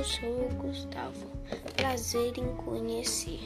Eu sou o Gustavo. Prazer em conhecer.